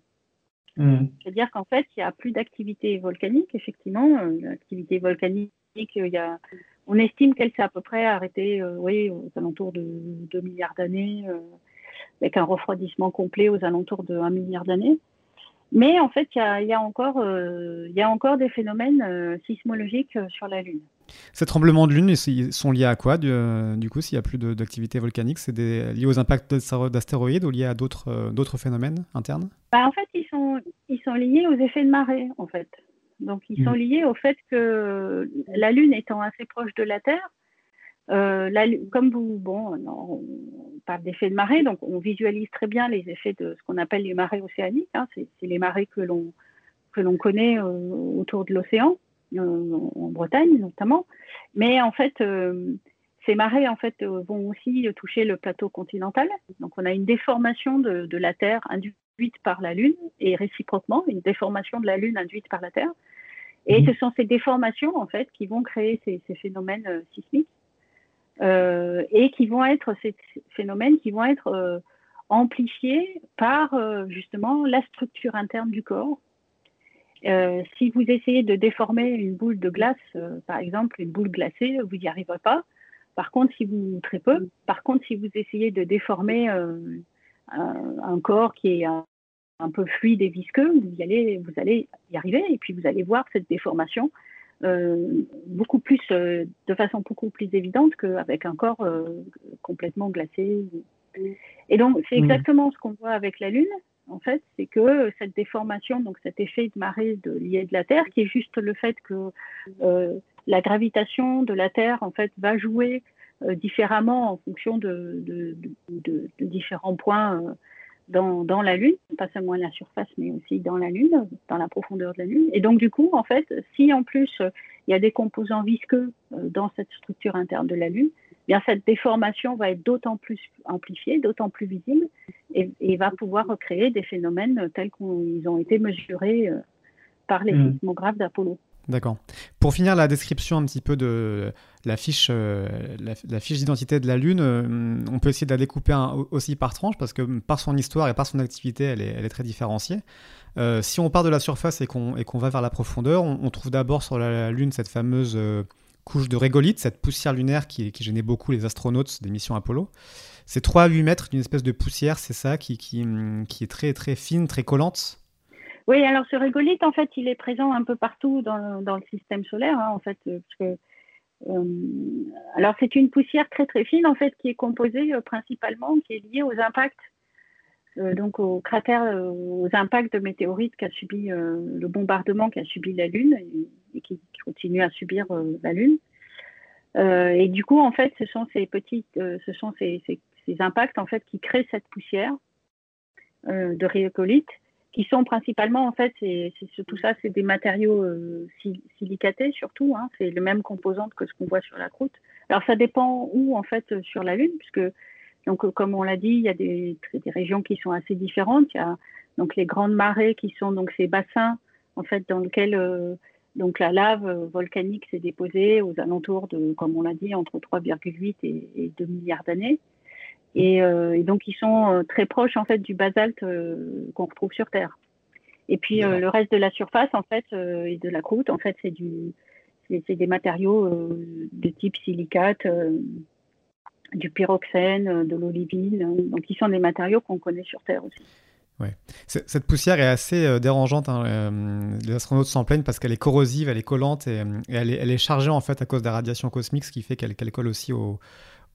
Hmm. C'est-à-dire qu'en fait, il n'y a plus d'activité volcanique, effectivement. Euh, l'activité volcanique, il y a, on estime qu'elle s'est à peu près arrêtée euh, oui, aux alentours de 2 milliards d'années, avec un refroidissement complet aux alentours de 1 milliard d'années. Mais en fait, il y a, y a, encore, il y a encore des phénomènes sismologiques sur la Lune. Ces tremblements de lune ils sont liés à quoi du, euh, coup s'il n'y a plus d'activité volcanique? C'est lié aux impacts d'astéroïdes ou liés à d'autres euh, phénomènes internes? Bah, En fait, ils sont, ils sont liés aux effets de marée, en fait. Donc, ils sont hmm. liés au fait que la Lune étant assez proche de la Terre, euh, comme vous, bon, on parle d'effets de marée, donc on visualise très bien les effets de ce qu'on appelle les marées océaniques. Hein. c'est les marées que l'on que l'on connaît autour de l'océan. Euh, en Bretagne notamment. Mais en fait, euh, ces marées en fait euh, vont aussi toucher le plateau continental. Donc on a une déformation de, la Terre induite par la Lune et réciproquement une déformation de la Lune induite par la Terre. Et mmh. ce sont ces déformations en fait qui vont créer ces, phénomènes sismiques et qui vont être ces phénomènes qui vont être amplifiés par justement la structure interne du corps euh, si vous essayez de déformer une boule de glace, euh, par exemple, une boule glacée, vous n'y arriverez pas. Par contre, si vous très peu. Par contre, si vous essayez de déformer euh, un, corps qui est un, peu fluide et visqueux, vous allez, vous allez y arriver et puis vous allez voir cette déformation beaucoup plus, de façon beaucoup plus évidente qu'avec un corps complètement glacé. Et donc, c'est mmh. exactement ce qu'on voit avec la Lune en fait, c'est que cette déformation, donc cet effet de marée de, lié de la Terre, qui est juste le fait que euh, la gravitation de la Terre, en fait, va jouer euh, différemment en fonction de, différents points euh, dans, la Lune, pas seulement à la surface, mais aussi dans la Lune, dans la profondeur de la Lune. Et donc, du coup, en fait, si en plus il y a des composants visqueux dans cette structure interne de la Lune, bien cette déformation va être d'autant plus amplifiée, d'autant plus visible, et, va pouvoir recréer des phénomènes tels qu'ils ont été mesurés euh, par les hmm. sismographes d'Apollo. D'accord. Pour finir la description un petit peu de la fiche, euh, la, fiche d'identité de la Lune, euh, on peut essayer de la découper aussi par tranche parce que par son histoire et par son activité, elle est, très différenciée. si on part de la surface et qu'on va vers la profondeur, on, trouve d'abord sur la, Lune cette fameuse couche de régolithe, cette poussière lunaire qui, gênait beaucoup les astronautes des missions Apollo. C'est 3 à 8 mètres d'une espèce de poussière, c'est ça, qui, qui, qui, est très, très fine, très collante Oui, alors ce régolithe, en fait, il est présent un peu partout dans, le système solaire, hein, en fait, parce que euh, alors c'est une poussière très très fine en fait qui est composée euh, principalement qui est liée aux impacts euh, donc aux cratères, aux impacts de météorites qu'a subi le bombardement qu'a subi la Lune et, qui continue à subir la Lune. et du coup, en fait, ce sont ces petites, ce sont ces, ces, impacts en fait qui créent cette poussière de rhyolite qui sont principalement, en fait, c'est, tout ça, c'est des matériaux euh, silicatés surtout, hein, c'est les mêmes composantes que ce qu'on voit sur la croûte. Alors ça dépend où, en fait, sur la Lune, puisque, donc, comme on l'a dit, il y a des, régions qui sont assez différentes. Il y a donc les grandes marées qui sont donc ces bassins, en fait, dans lesquels euh, la lave volcanique s'est déposée aux alentours de, comme on l'a dit, entre 3,8 et, et 2 milliards d'années. Euh, et, donc ils sont euh, très proches en fait du basalte euh, qu'on retrouve sur Terre. Et puis le reste de la surface en fait et de la croûte en fait c'est du c'est des matériaux de type silicate, du pyroxène, de l'olivine. Donc ils sont des matériaux qu'on connaît sur Terre aussi. Ouais. Cette poussière est assez dérangeante. Hein. les astronautes s'en plaignent parce qu'elle est corrosive, elle est collante et, elle, est, elle, est, chargée en fait à cause des radiations cosmiques, ce qui fait qu'elle colle aussi au,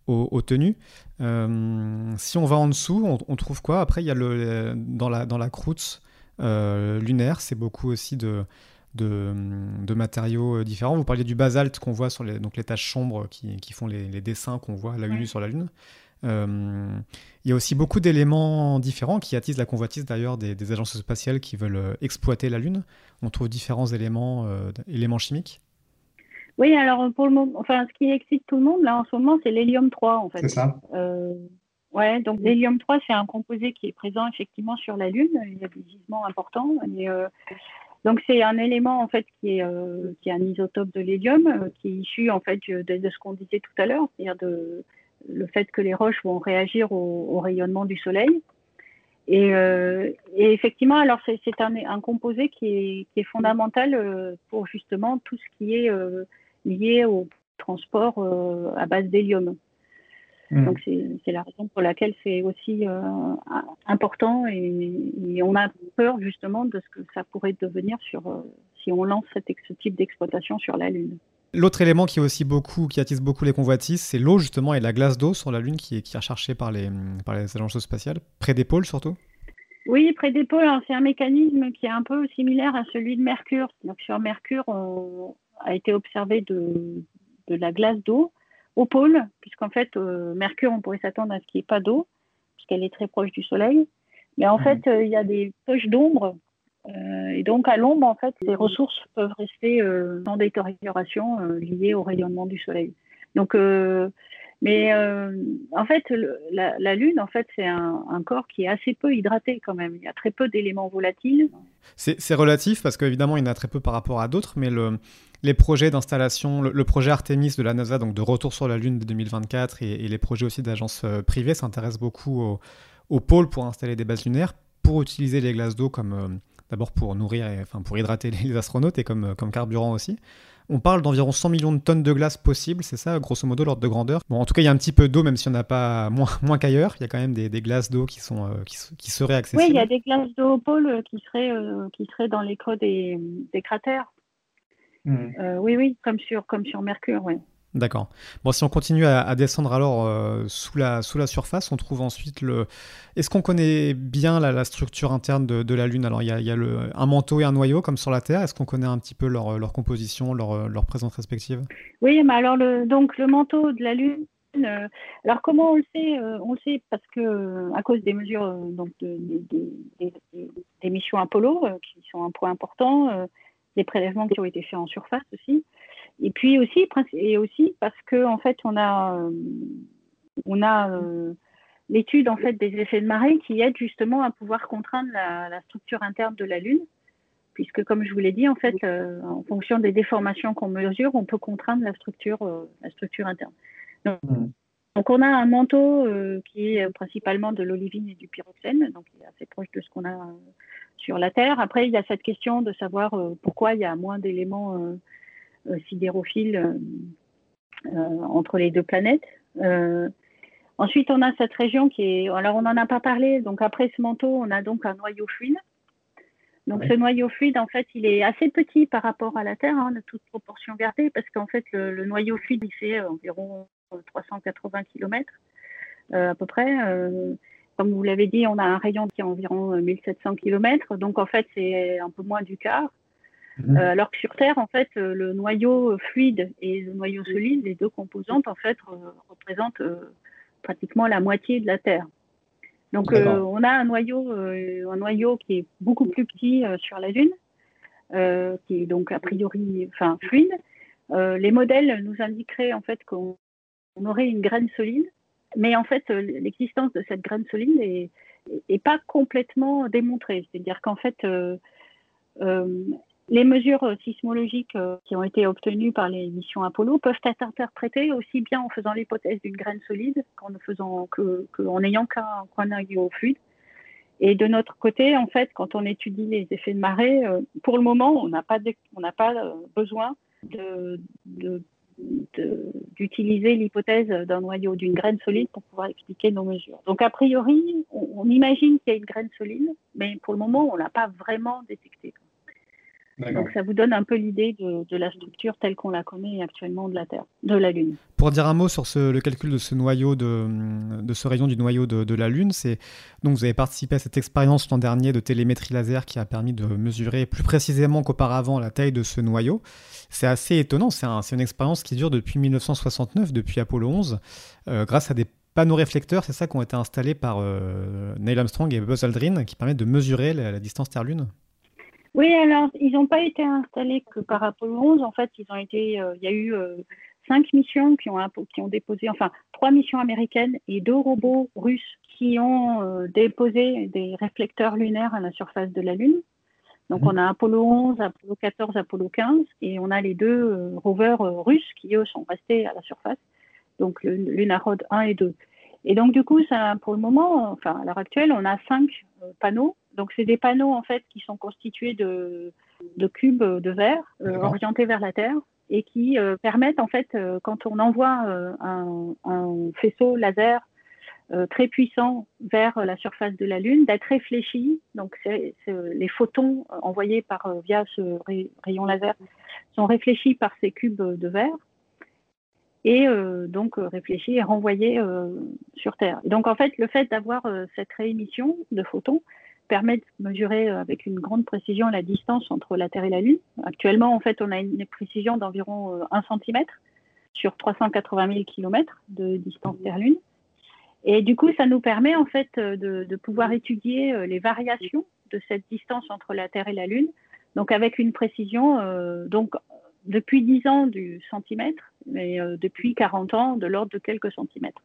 aux, tenues. Euh, si on va en dessous, on, trouve quoi? Après, il y a le, dans, la, dans la croûte euh, lunaire, c'est beaucoup aussi de, de, matériaux euh, différents. Vous parliez du basalte qu'on voit sur les, donc les taches sombres qui, qui font les, dessins qu'on voit à la sur la Lune. il y a aussi beaucoup d'éléments différents qui attisent la convoitise d'ailleurs des, agences spatiales qui veulent exploiter la Lune. On trouve différents éléments, éléments chimiques. Oui, alors pour le moment, enfin, ce qui excite tout le monde là en ce moment, c'est l'hélium 3 en fait. C'est ça. Euh, ouais, donc l'hélium 3, c'est un composé qui est présent effectivement sur la Lune. Il y a des gisements importants. Euh, donc c'est un élément en fait qui est, euh, qui est un isotope de l'hélium, euh, qui est issu en fait de, de ce qu'on disait tout à l'heure, c'est-à-dire de le fait que les roches vont réagir au, au rayonnement du Soleil. Et, euh, et, effectivement, alors c'est un, un, composé qui est, qui est fondamental pour justement tout ce qui est liées au transport euh, à base d'hélium. Hmm. Donc c'est la raison pour laquelle c'est aussi euh, important et, on a peur justement de ce que ça pourrait devenir sur, euh, si on lance cette, ce type d'exploitation sur la Lune. L'autre élément qui est aussi beaucoup, qui attise beaucoup les convoitises, c'est l'eau justement et la glace d'eau sur la Lune qui est, qui est recherchée par les, par les agences spatiales, près des pôles surtout? Oui, près des pôles, c'est un mécanisme qui est un peu similaire à celui de Mercure. Donc sur Mercure, on, a été observé de, de la glace d'eau au pôle, puisqu'en fait, euh, Mercure, on pourrait s'attendre à ce qu'il n'y ait pas d'eau, puisqu'elle est très proche du Soleil. Mais en mmh. fait, euh, il y a des poches d'ombre. Euh, et donc, à l'ombre, en fait, ces ressources peuvent rester sans détérioration liées au rayonnement du Soleil. Donc, mais en fait, la, Lune, en fait, c'est un, corps qui est assez peu hydraté quand même. Il y a très peu d'éléments volatiles. C'est relatif parce qu'évidemment, il y en a très peu par rapport à d'autres, mais le, les projets d'installation, le, projet Artemis de la NASA, donc de retour sur la Lune de 2024, et, les projets aussi d'agences euh, privées s'intéressent beaucoup au, pôle pour installer des bases lunaires, pour utiliser les glaces d'eau comme euh, d'abord pour nourrir, enfin pour hydrater les astronautes et comme, euh, comme carburant aussi. On parle d'environ 100 millions de tonnes de glace possibles, c'est ça, grosso modo, l'ordre de grandeur? Bon, en tout cas, il y a un petit peu d'eau, même si on n'a pas moins, moins qu'ailleurs. Il y a quand même des, glaces d'eau qui, sont, qui, seraient accessibles. Oui, il y a des glaces d'eau au pôle qui seraient, qui seraient dans les creux des, des cratères. Mm. Euh, oui, oui, comme sur, comme sur Mercure, oui. D'accord. Bon, si on continue à, descendre alors euh, sous, la, sous la surface, on trouve ensuite le. Est-ce qu'on connaît bien la, structure interne de, la Lune? Alors, il y a, le, un manteau et un noyau comme sur la Terre. Est-ce qu'on connaît un petit peu leur, leur composition, leur, leur, présence respective? Oui, mais alors, le, donc, le manteau de la Lune. Euh, alors comment on le sait On le sait parce que à cause des mesures donc de, des missions Apollo qui sont un point important, des prélèvements qui ont été faits en surface aussi. Et puis aussi, et aussi parce que en fait, on a, euh, on a euh, l'étude en fait des effets de marée qui aide justement à pouvoir contraindre la, structure interne de la Lune, puisque comme je vous l'ai dit, en fait, euh, en fonction des déformations qu'on mesure, on peut contraindre la structure, la structure interne. Donc, mmh. donc, on a un manteau qui est principalement de l'olivine et du pyroxène, donc il est assez proche de ce qu'on a sur la Terre. Après, il y a cette question de savoir pourquoi il y a moins d'éléments euh, euh, sidérophiles entre les deux planètes. ensuite, on a cette région qui est. Alors, on n'en a pas parlé. Donc, après ce manteau, on a donc un noyau fluide. Donc, ce noyau fluide, en fait, il est assez petit par rapport à la Terre, hein, de toute proportion gardée, parce qu'en fait, le, noyau fluide, il fait environ 380 km à peu près. Comme vous l'avez dit, on a un rayon qui est environ 1700 euh, km, donc en fait c'est un peu moins du quart. Mhm. Euh, alors que sur Terre, en fait, euh, le noyau fluide et le noyau solide, les deux composantes, en fait, représentent pratiquement la moitié de la Terre. Donc, on a un noyau, un noyau qui est beaucoup plus petit sur la Lune, qui est donc a priori, enfin, fluide. les modèles nous indiqueraient en fait qu'on aurait une graine solide mais en fait, euh, l'existence de cette graine solide est, pas complètement démontrée. C'est-à-dire qu'en fait, euh, euh, les mesures sismologiques qui ont été obtenues par les missions Apollo peuvent être interprétées aussi bien en faisant l'hypothèse d'une graine solide qu'en ne faisant que, n'ayant qu'un noyau fluide. Et de notre côté, en fait, quand on étudie les effets de marée, pour le moment, on n'a pas, besoin d'utiliser l'hypothèse d'un noyau, d'une graine solide pour pouvoir expliquer nos mesures. Donc a priori, on, imagine qu'il y a une graine solide, mais pour le moment, on ne l'a pas vraiment détectée. Donc ça vous donne un peu l'idée de, la structure telle qu'on la connaît actuellement de la Terre, de la Lune. Pour dire un mot sur le calcul de ce noyau, de, ce rayon du noyau de, la Lune, c'est donc vous avez participé à cette expérience l'an dernier de télémétrie laser qui a permis de mesurer plus précisément qu'auparavant la taille de ce noyau. C'est assez étonnant, c'est une expérience qui dure depuis 1969, depuis Apollo 11, euh, grâce à des panneaux réflecteurs, c'est ça qui ont été installés par euh, Neil Armstrong et Buzz Aldrin, qui permettent de mesurer la distance Terre-Lune. Oui, alors, ils n'ont pas été installés que par Apollo 11. En fait, ils ont été, euh, il y a eu euh, cinq missions qui ont, qui ont déposé, enfin, trois missions américaines et deux robots russes qui ont euh, déposé des réflecteurs lunaires à la surface de la Lune. Donc, mhm. on a Apollo 11, Apollo 14, Apollo 15, et on a les deux rovers russes qui, eux, sont restés à la surface. Donc, le Lunarod 1 et 2. Et donc, du coup, ça, pour le moment, enfin, à l'heure actuelle, on a cinq panneaux donc, c'est des panneaux en fait qui sont constitués de, cubes de verre euh, orientés vers la Terre et qui euh, permettent en fait, euh, quand on envoie un, faisceau laser très puissant vers la surface de la Lune, d'être réfléchi. Donc, c'est, les photons envoyés par via ce rayon laser sont réfléchis par ces cubes de verre et donc réfléchis et renvoyés sur Terre. donc en fait, le fait d'avoir cette réémission de photons permet de mesurer euh, avec une grande précision la distance entre la Terre et la Lune. Actuellement, en fait, on a une précision d'environ 1 euh, cm sur 380 000 km de distance Terre-Lune. Et du coup, ça nous permet en fait euh, de, pouvoir étudier les variations de cette distance entre la Terre et la Lune, donc avec une précision, donc depuis 10 ans du centimètre, mais depuis 40 ans de l'ordre de quelques centimètres.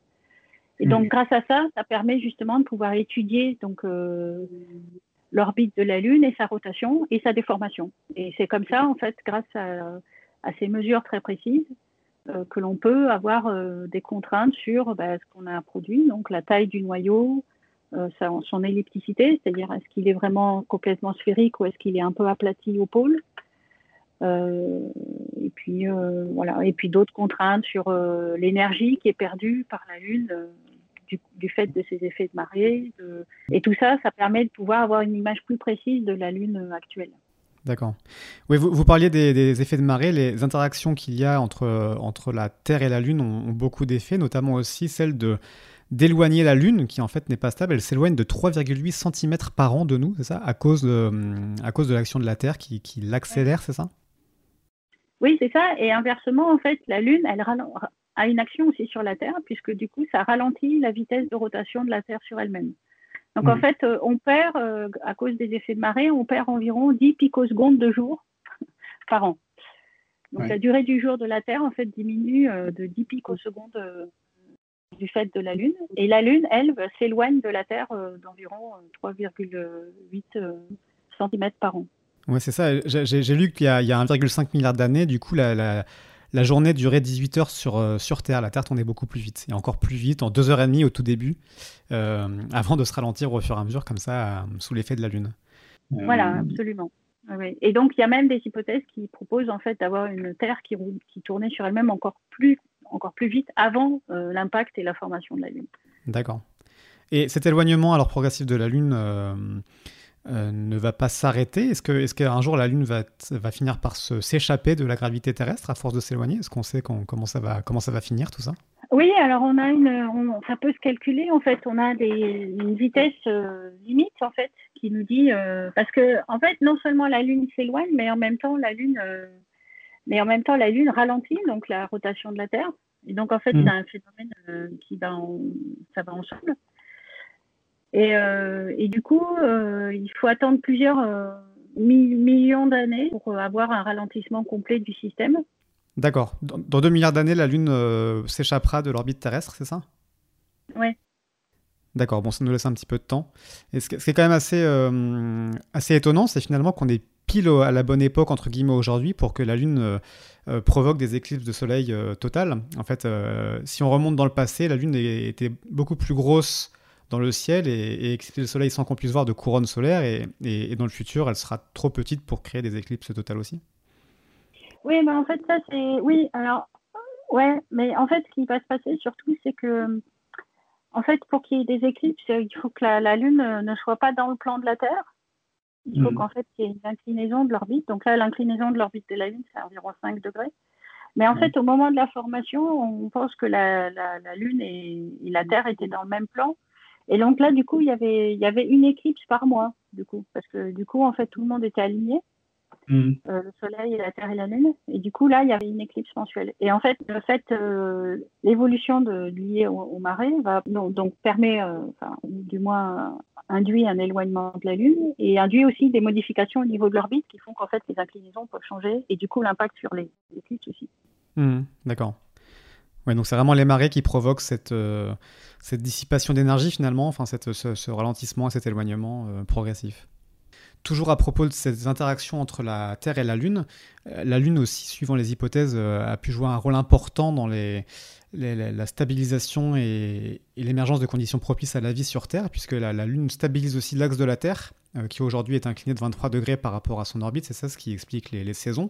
Et donc, mm. grâce à ça, ça permet justement de pouvoir étudier donc euh, l'orbite de la Lune et sa rotation et sa déformation. Et c'est comme ça, en fait, grâce à, ces mesures très précises, euh, que l'on peut avoir euh, des contraintes sur bah, ce qu'on a produit, donc la taille du noyau, son ellipticité, c'est-à-dire est-ce qu'il est vraiment complètement sphérique ou est-ce qu'il est un peu aplati au pôle. et puis voilà, et puis d'autres contraintes sur l'énergie qui est perdue par la Lune du, fait de ces effets de marée. Et tout ça, ça permet de pouvoir avoir une image plus précise de la Lune actuelle. D'accord. Oui, vous, parliez des, effets de marée. Les interactions qu'il y a entre, entre la Terre et la Lune ont, beaucoup d'effets, notamment aussi celle de d'éloigner la Lune, qui en fait n'est pas stable. Elle s'éloigne de 3,8 cm par an de nous, c'est ça? À cause, de, à cause de l'action de la Terre qui, qui l'accélère, c'est ça? Oui, c'est ça. Et inversement, en fait, la Lune, elle, a une action aussi sur la Terre, puisque du coup, ça ralentit la vitesse de rotation de la Terre sur elle-même. Donc en mmh. fait, euh, on perd, euh, à cause des effets de marée, on perd environ 10 picosecondes de jour par an. Donc la durée du jour de la Terre, en fait, diminue euh, de 10 picosecondes du fait de la Lune. Et la Lune, elle, s'éloigne de la Terre d'environ 3,8 cm par an. Oui, c'est ça. J'ai lu qu'il y a, 1,5 milliard d'années, du coup, la, la journée durait 18 heures sur, euh, sur Terre. La Terre tournait beaucoup plus vite, et encore plus vite, en 2h30 au tout début, euh, avant de se ralentir au fur et à mesure, comme ça, euh, sous l'effet de la Lune. Voilà, absolument. Et donc, il y a même des hypothèses qui proposent en fait d'avoir une Terre qui, qui tournait sur elle-même encore plus, encore plus vite avant l'impact et la formation de la Lune. D'accord. Et cet éloignement alors progressif de la Lune ne va pas s'arrêter Est-ce qu'un est qu'un jour la Lune va, va finir par s'échapper de la gravité terrestre à force de s'éloigner? Est-ce qu'on sait comment, ça va, comment ça va finir tout ça? Oui, alors on a une, ça peut se calculer en fait. On a des, une vitesse limite en fait qui nous dit parce que en fait non seulement la Lune s'éloigne, mais en même temps la Lune mais en même temps, la Lune ralentit donc la rotation de la Terre. Et donc, en fait, c'est mm. un phénomène euh, qui va, ça va ensemble. Et, euh, et du coup, euh, il faut attendre plusieurs millions d'années pour avoir un ralentissement complet du système. D'accord. Dans, dans, 2 milliards d'années, la Lune s'échappera de l'orbite terrestre, c'est ça? Oui. D'accord, bon, ça nous laisse un petit peu de temps. Et ce qui est quand même assez, assez étonnant, c'est finalement qu'on est pile à la bonne époque, entre guillemets, aujourd'hui, pour que la Lune euh, euh, provoque des éclipses de soleil euh, totales. En fait, si on remonte dans le passé, la Lune était beaucoup plus grosse dans le ciel et, et le soleil sans qu'on puisse voir de couronne solaire. Et, dans le futur, elle sera trop petite pour créer des éclipses totales aussi. Oui, mais en fait, ça, c'est. Oui, alors. Ouais, mais en fait, ce qui va se passer surtout, c'est que. En fait, pour qu'il y ait des éclipses, il faut que la Lune ne soit pas dans le plan de la Terre. Il faut mm. qu'en fait, il y ait une inclinaison de l'orbite. Donc là, l'inclinaison de l'orbite de la Lune, c'est environ 5 degrés. Mais en mm. fait, au moment de la formation, on pense que la, la, Lune et, la Terre étaient dans le même plan. Et donc là, du coup, il y avait, il y avait une éclipse par mois, du coup, parce que du coup, en fait, tout le monde était aligné. Mm. Euh, le Soleil, la Terre et la Lune. Et du coup, là, il y avait une éclipse mensuelle. Et en fait, le fait, euh, l'évolution liée au, au, marais va donc, permet, euh, enfin, du moins induit un éloignement de la Lune et induit aussi des modifications au niveau de l'orbite qui font qu'en fait les inclinaisons peuvent changer et du coup l'impact sur les éclipses aussi. Mmh, d'accord. Ouais, donc c'est vraiment les marées qui provoquent cette, cette dissipation d'énergie finalement, enfin cette, ce, ralentissement et cet éloignement progressif. Toujours à propos de ces interactions entre la Terre et la Lune, euh, la Lune aussi, suivant les hypothèses, euh, a pu jouer un rôle important dans les, la stabilisation et, l'émergence de conditions propices à la vie sur Terre, puisque la, Lune stabilise aussi l'axe de la Terre, euh, qui aujourd'hui est incliné de 23 degrés par rapport à son orbite, c'est ça ce qui explique les, saisons.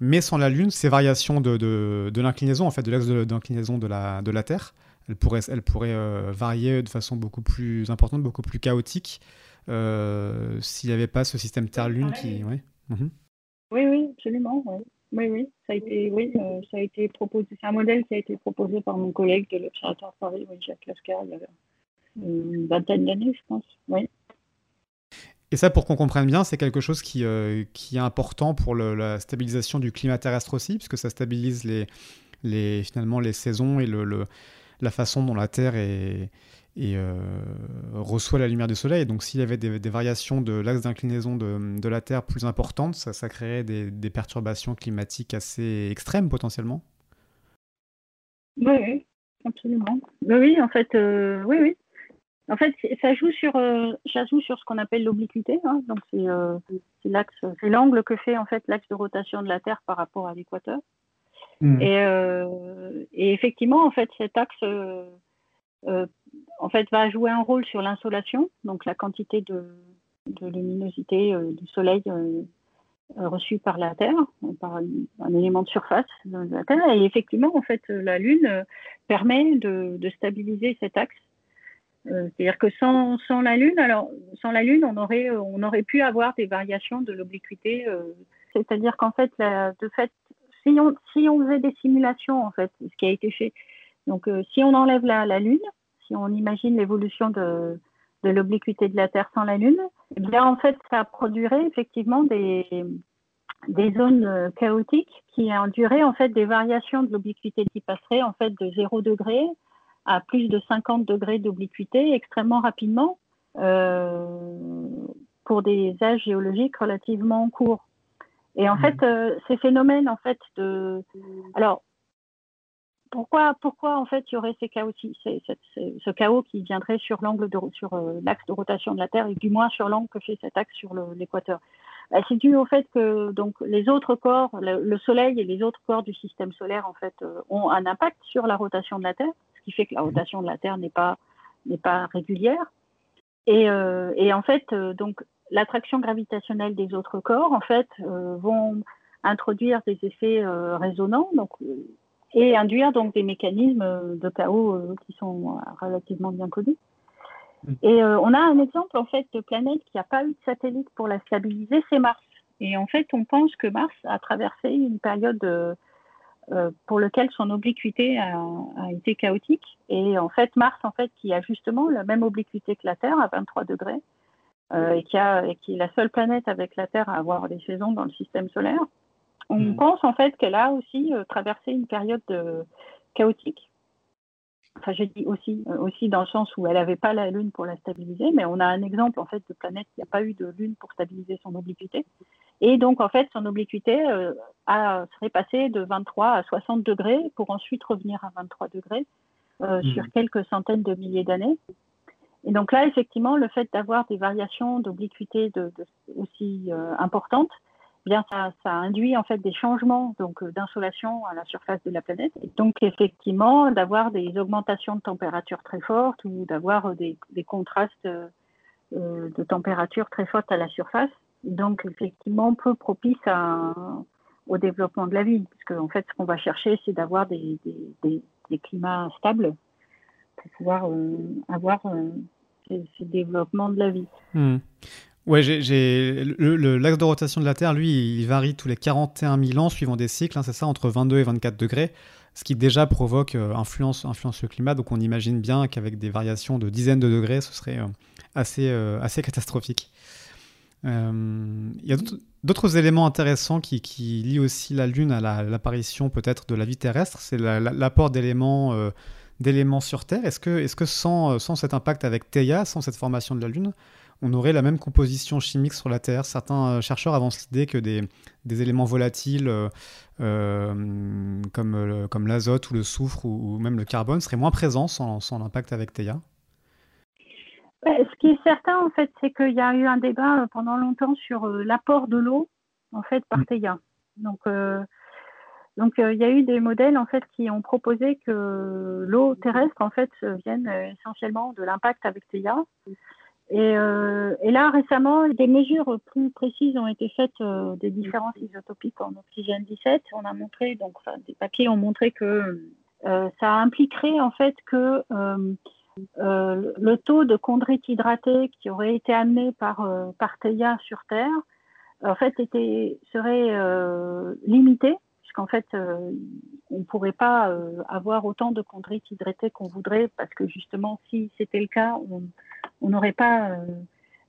Mais sans la Lune, ces variations de, de, l'inclinaison, en fait, de l'axe d'inclinaison de la, de la Terre, elles pourraient, elles pourraient varier de façon beaucoup plus importante, beaucoup plus chaotique, euh, s'il n'y avait pas ce système Terre-Lune qui. Mhm. Oui, oui, absolument. Oui, oui, ça a été, oui, euh, ça a été proposé. C'est un modèle qui a été proposé par mon collègue de l'Observatoire Paris, Jacques Lascar, il y a une vingtaine d'années, je pense. Oui. Et ça, pour qu'on comprenne bien, c'est quelque chose qui, euh, qui est important pour la stabilisation du climat terrestre aussi, puisque ça stabilise les, les, finalement les saisons et le, la façon dont la Terre euh, reçoit la lumière du soleil. Donc s'il y avait des, variations de l'axe d'inclinaison de, la Terre plus importantes, ça, créerait des, perturbations climatiques assez extrêmes potentiellement Oui, absolument. Oui, en fait, euh, oui, oui. En fait, ça joue sur, euh, ça joue sur ce qu'on appelle l'obliquité. Hein. C'est l'angle que fait en fait l'axe de rotation de la Terre par rapport à l'équateur. Hmm. Et, et, effectivement, en fait, cet axe euh, en fait, va jouer un rôle sur l'insolation, donc la quantité de, luminosité euh, du Soleil euh, reçue par la Terre, par un, élément de surface de la Terre. Et effectivement, en fait, la Lune permet de, stabiliser cet axe. C'est-à-dire que sans, la Lune, alors sans la Lune, on aurait, on aurait pu avoir des variations de l'obliquité. C'est-à-dire qu'en fait, de fait, si on, faisait des simulations, en fait, ce qui a été fait, donc, euh, si on enlève la, Lune, si on imagine l'évolution de, l'obliquité de la Terre sans la Lune, eh bien, en fait, ça produirait effectivement des, zones euh, chaotiques qui enduraient en fait des variations de l'obliquité qui passeraient en fait de 0 degré à plus de 50 degrés d'obliquité extrêmement rapidement euh, pour des âges géologiques relativement courts. Et en mmh. fait, ces phénomènes en fait de alors pourquoi, pourquoi en fait il y aurait ces chaos, ce chaos qui viendrait sur l'angle de, sur euh, l'axe de rotation de la Terre et du moins sur l'angle que fait cet axe sur l'équateur? Bah, C'est dû au fait que donc les autres corps, le, Soleil et les autres corps du système solaire en fait euh, ont un impact sur la rotation de la Terre, ce qui fait que la rotation de la Terre n'est pas n'est pas régulière. Et, euh, et en fait donc l'attraction gravitationnelle des autres corps en fait vont introduire des effets résonants donc et induire donc des mécanismes de chaos qui sont relativement bien connus. Mm. Et on a un exemple en fait de planète qui n'a pas eu de satellite pour la stabiliser, c'est Mars. Et en fait, on pense que Mars a traversé une période euh, pour laquelle son obliquité a, été chaotique. Et en fait, Mars, en fait, qui a justement la même obliquité que la Terre, à 23 degrés, euh, et, qui a, et, qui est la seule planète avec la Terre à avoir des saisons dans le système solaire, on hmm. pense en fait qu'elle a aussi euh, traversé une période chaotique. Enfin, je dis aussi, aussi dans le sens où elle n'avait pas la Lune pour la stabiliser, mais on a un exemple en fait de planète qui n'a pas eu de Lune pour stabiliser son obliquité. Et donc, en fait, son obliquité euh, a, serait passée de 23 à 60 degrés pour ensuite revenir à 23 degrés euh, mmh. sur quelques centaines de milliers d'années. Et donc là, effectivement, le fait d'avoir des variations d'obliquité aussi euh, importantes, eh bien ça, induit en fait des changements donc d'insolation à la surface de la planète. Et donc effectivement, d'avoir des augmentations de température très fortes ou d'avoir des, contrastes de température très fortes à la surface donc effectivement peu propice au développement de la vie, puisque en fait ce qu'on va chercher c'est d'avoir des, climats stables pour pouvoir euh, avoir euh, ce, développement de la vie. Hmm. Ouais, j'ai l'axe de rotation de la Terre, lui, il varie tous les 41 000 ans suivant des cycles, hein, c'est ça, entre 22 et 24 degrés, ce qui déjà provoque euh, influence, influence le climat. Donc on imagine bien qu'avec des variations de dizaines de degrés, ce serait assez, assez catastrophique. Il y a d'autres éléments intéressants qui, qui, lient aussi la Lune à l'apparition peut-être de la vie terrestre, c'est l'apport d'éléments d'éléments sur Terre. Est-ce que, est que sans, sans, cet impact avec Theia, sans cette formation de la Lune, on aurait la même composition chimique sur la Terre? Certains euh, chercheurs avancent l'idée que des, des, éléments volatiles comme, comme l'azote ou le soufre ou, ou, même le carbone seraient moins présents sans, sans l'impact avec Theia? Ce qui est certain, en fait, c'est qu'il y a eu un débat euh, pendant longtemps sur euh, l'apport de l'eau, en fait, par mm. Theia. Donc, euh, donc il y a eu des modèles, en fait, qui ont proposé que l'eau terrestre, en fait, vienne essentiellement de l'impact avec Theia. Et, là, récemment, des mesures plus précises ont été faites des différences isotopiques en oxygène 17. On a montré, donc, des papiers ont montré que ça impliquerait, en fait, que euh, le taux de chondrite hydratée qui aurait été amené par, euh, par sur Terre, en fait, était, serait euh, limité, puisqu'en fait, on ne pourrait pas avoir autant de chondrite hydratée qu'on voudrait, parce que justement, si c'était le cas, on n'aurait pas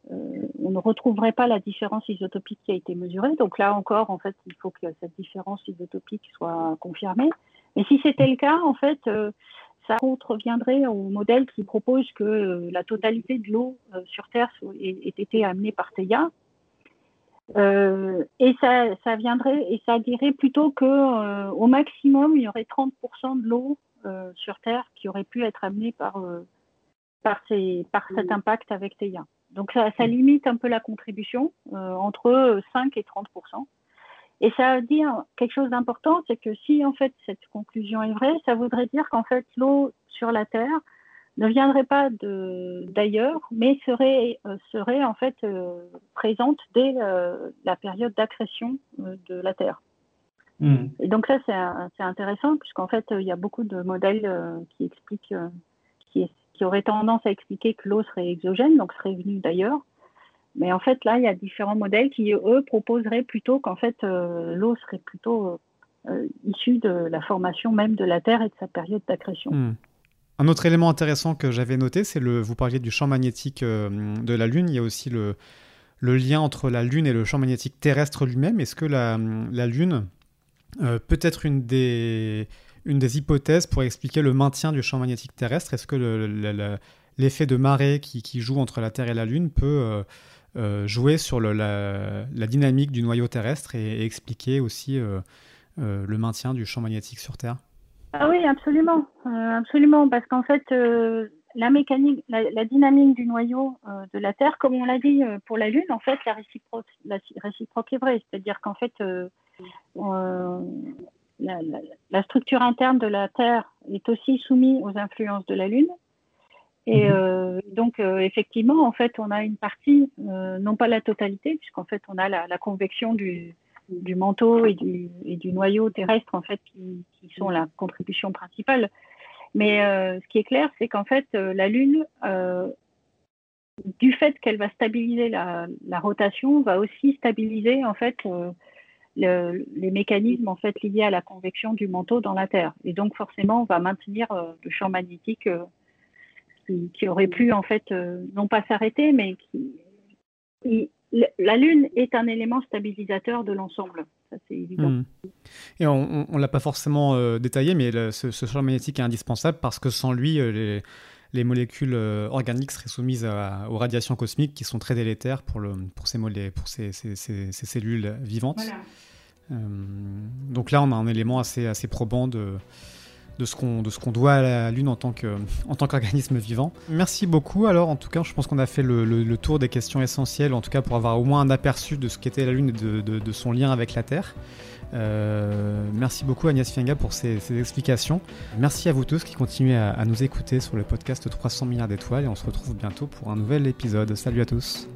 on ne retrouverait pas la différence isotopique qui a été mesurée. Donc là encore, en fait, il faut que cette différence isotopique soit confirmée. Et si c'était le cas, en fait, ça contreviendrait au modèle qui propose que euh, la totalité de l'eau euh, sur Terre ait, été amenée par Theia. Euh, et ça, viendrait et ça dirait plutôt que au maximum il y aurait 30% de l'eau sur Terre qui aurait pu être amenée par par, par cet impact avec Theia. Donc ça, ça, limite un peu la contribution entre 5 et 30%. Et ça veut dire quelque chose d'important, c'est que si en fait cette conclusion est vraie, ça voudrait dire qu'en fait l'eau sur la Terre ne viendrait pas d'ailleurs, mais serait, euh, serait en fait euh, présente dès euh, la période d'accrétion de la Terre. Hmm. Et donc ça c'est intéressant puisqu'en fait il y a beaucoup de modèles qui expliquent, qui, qui auraient tendance à expliquer que l'eau serait exogène, donc serait venue d'ailleurs. Mais en fait, là, il y a différents modèles qui, eux, proposeraient plutôt qu'en fait, euh, l'eau serait plutôt euh, issue de la formation même de la Terre et de sa période d'accrétion. Hmm. Un autre élément intéressant que j'avais noté, c'est le, vous parliez du champ magnétique euh, de la Lune. Il y a aussi le, lien entre la Lune et le champ magnétique terrestre lui-même. Est-ce que la, Lune peut être une des, hypothèses pour expliquer le maintien du champ magnétique terrestre? Est-ce que l'effet de marée qui, joue entre la Terre et la Lune peut euh, jouer sur la, dynamique du noyau terrestre et, expliquer aussi euh, euh, le maintien du champ magnétique sur Terre? Ah Oui, absolument. absolument, parce qu'en fait, la mécanique, la, dynamique du noyau de la Terre, comme on l'a dit pour la Lune, en fait, la réciproque, la réciproque est vraie. C'est-à-dire qu'en fait, la, structure interne de la Terre est aussi soumise aux influences de la Lune. Et mhm. euh, donc, euh, effectivement, en fait, on a une partie, euh, non pas la totalité, puisqu'en fait, on a la, convection du, du manteau et du, et du, noyau terrestre en fait qui, qui, sont la contribution principale. Mais ce qui est clair, c'est qu'en fait la Lune du fait qu'elle va stabiliser la, la, rotation, va aussi stabiliser en fait le, les mécanismes en fait liés à la convection du manteau dans la Terre. Et donc forcément, on va maintenir euh, le champ magnétique euh, qui, qui, aurait pu en fait euh, non pas s'arrêter, mais qui, la Lune est un élément stabilisateur de l'ensemble. Ça, c'est évident. Hmm. Et on ne l'a pas forcément détaillé, mais ce, ce, champ magnétique est indispensable parce que sans lui, les, les molécules euh, organiques seraient soumises aux radiations cosmiques qui sont très délétères pour, le, pour, ces, pour ces, ces, ces, cellules vivantes. Euh, donc là, on a un élément assez, assez probant de, de ce qu'on qu'on doit à la Lune en tant qu'organisme vivant. Merci beaucoup. Alors, en tout cas, je pense qu'on a fait le, le, tour des questions essentielles, en tout cas pour avoir au moins un aperçu de ce qu'était la Lune et de, de, son lien avec la Terre. Euh, merci beaucoup Agnès Fianga pour ces, explications. Merci à vous tous qui continuez à nous écouter sur le podcast 300 milliards d'étoiles et on se retrouve bientôt pour un nouvel épisode. Salut à tous.